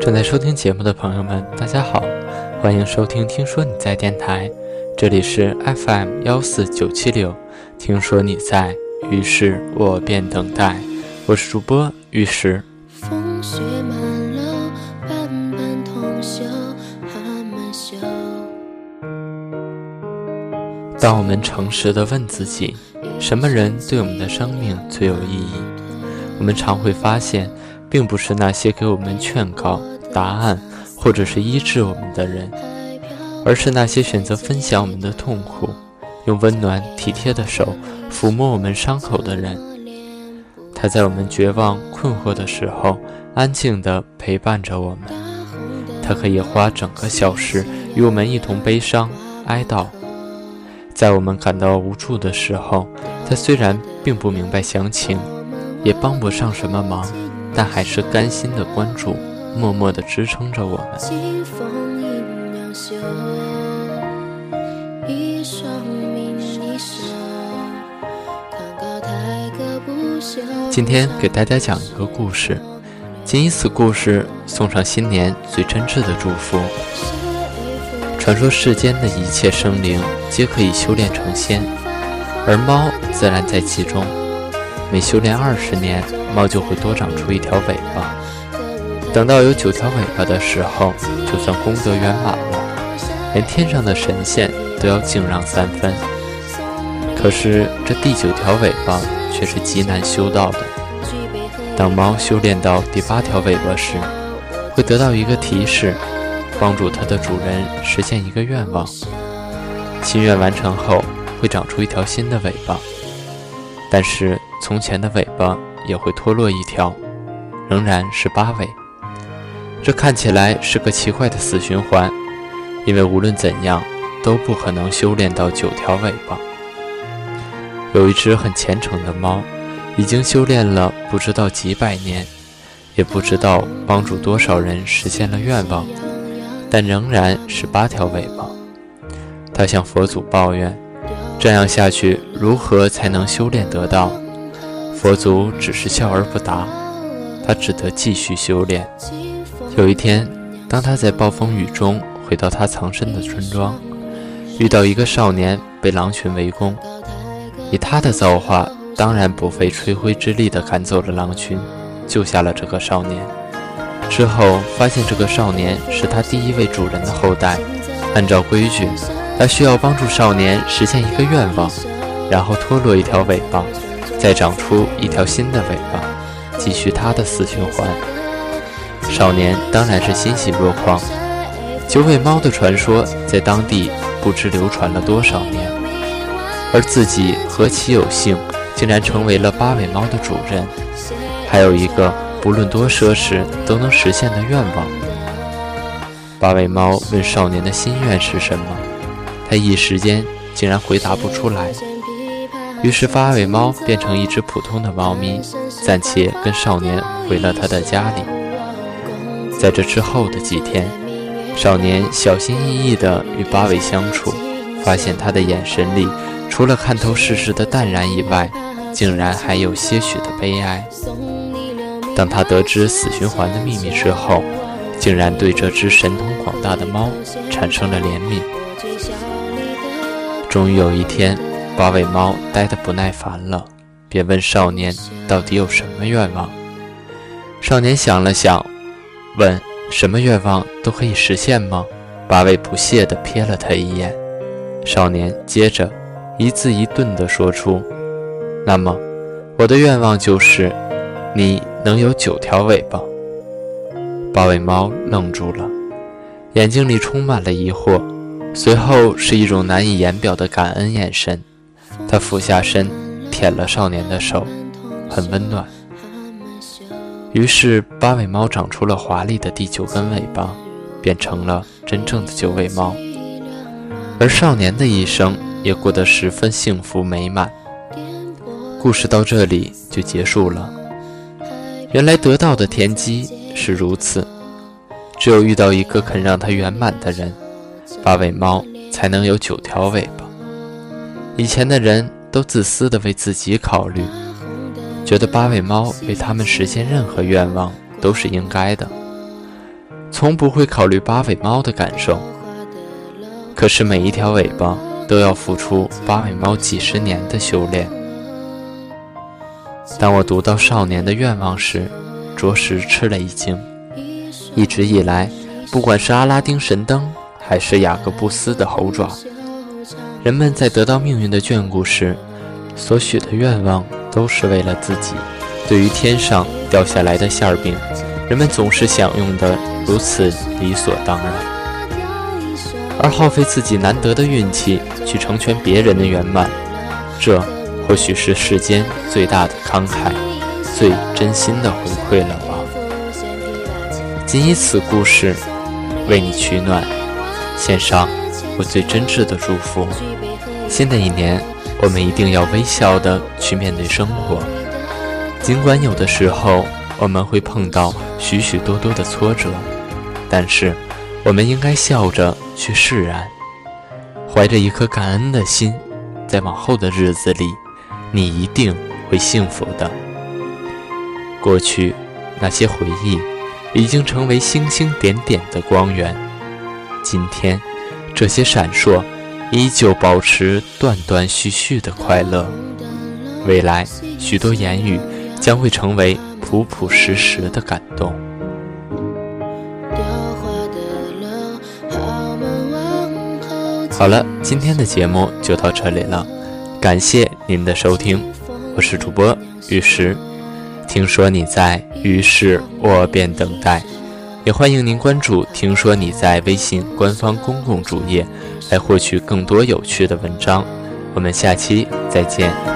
正在收听节目的朋友们，大家好，欢迎收听《听说你在电台》，这里是 FM 幺四九七六。听说你在，于是我便等待。我是主播玉石。当我们诚实的问自己，什么人对我们的生命最有意义，我们常会发现，并不是那些给我们劝告。答案，或者是医治我们的人，而是那些选择分享我们的痛苦，用温暖体贴的手抚摸我们伤口的人。他在我们绝望困惑的时候，安静地陪伴着我们。他可以花整个小时与我们一同悲伤哀悼。在我们感到无助的时候，他虽然并不明白详情，也帮不上什么忙，但还是甘心的关注。默默地支撑着我们。今天给大家讲一个故事，仅以此故事送上新年最真挚的祝福。传说世间的一切生灵皆可以修炼成仙，而猫自然在其中。每修炼二十年，猫就会多长出一条尾巴。等到有九条尾巴的时候，就算功德圆满了，连天上的神仙都要敬让三分。可是这第九条尾巴却是极难修到的。当猫修炼到第八条尾巴时，会得到一个提示，帮助它的主人实现一个愿望。心愿完成后，会长出一条新的尾巴，但是从前的尾巴也会脱落一条，仍然是八尾。这看起来是个奇怪的死循环，因为无论怎样都不可能修炼到九条尾巴。有一只很虔诚的猫，已经修炼了不知道几百年，也不知道帮助多少人实现了愿望，但仍然是八条尾巴。它向佛祖抱怨：这样下去如何才能修炼得道？佛祖只是笑而不答，他只得继续修炼。有一天，当他在暴风雨中回到他藏身的村庄，遇到一个少年被狼群围攻。以他的造化，当然不费吹灰之力地赶走了狼群，救下了这个少年。之后发现这个少年是他第一位主人的后代，按照规矩，他需要帮助少年实现一个愿望，然后脱落一条尾巴，再长出一条新的尾巴，继续他的死循环。少年当然是欣喜若狂。九尾猫的传说在当地不知流传了多少年，而自己何其有幸，竟然成为了八尾猫的主人，还有一个不论多奢侈都能实现的愿望。八尾猫问少年的心愿是什么，他一时间竟然回答不出来。于是八尾猫变成一只普通的猫咪，暂且跟少年回了他的家里。在这之后的几天，少年小心翼翼地与八尾相处，发现他的眼神里除了看透世事的淡然以外，竟然还有些许的悲哀。当他得知死循环的秘密之后，竟然对这只神通广大的猫产生了怜悯。终于有一天，八尾猫呆得不耐烦了，便问少年到底有什么愿望。少年想了想。问什么愿望都可以实现吗？八尾不屑地瞥了他一眼。少年接着一字一顿地说出：“那么，我的愿望就是，你能有九条尾巴。”八尾猫愣住了，眼睛里充满了疑惑，随后是一种难以言表的感恩眼神。他俯下身舔了少年的手，很温暖。于是，八尾猫长出了华丽的第九根尾巴，变成了真正的九尾猫。而少年的一生也过得十分幸福美满。故事到这里就结束了。原来得到的天机是如此：只有遇到一个肯让它圆满的人，八尾猫才能有九条尾巴。以前的人都自私的为自己考虑，觉得八尾猫为他们实现任何愿望都是应该的，从不会考虑八尾猫的感受。可是每一条尾巴都要付出八尾猫几十年的修炼。当我读到少年的愿望时，着实吃了一惊。一直以来，不管是阿拉丁神灯，还是雅各布斯的猴爪，人们在得到命运的眷顾时，所许的愿望都是为了自己。对于天上掉下来的馅儿饼，人们总是享用的如此理所当然，而耗费自己难得的运气去成全别人的圆满，这或许是世间最大的慷慨，最真心的回馈了吧。仅以此故事为你取暖，献上我最真挚的祝福。新的一年，我们一定要微笑的去面对生活，尽管有的时候我们会碰到许许多多的挫折，但是我们应该笑着去释然，怀着一颗感恩的心，在往后的日子里，你一定会幸福的。过去那些回忆。已经成为星星点点的光源。今天，这些闪烁依旧保持断断续续的快乐。未来，许多言语将会成为朴朴实实的感动。好了，今天的节目就到这里了，感谢您的收听，我是主播玉石。听说你在，于是我便等待。也欢迎您关注“听说你在”微信官方公共主页，来获取更多有趣的文章。我们下期再见。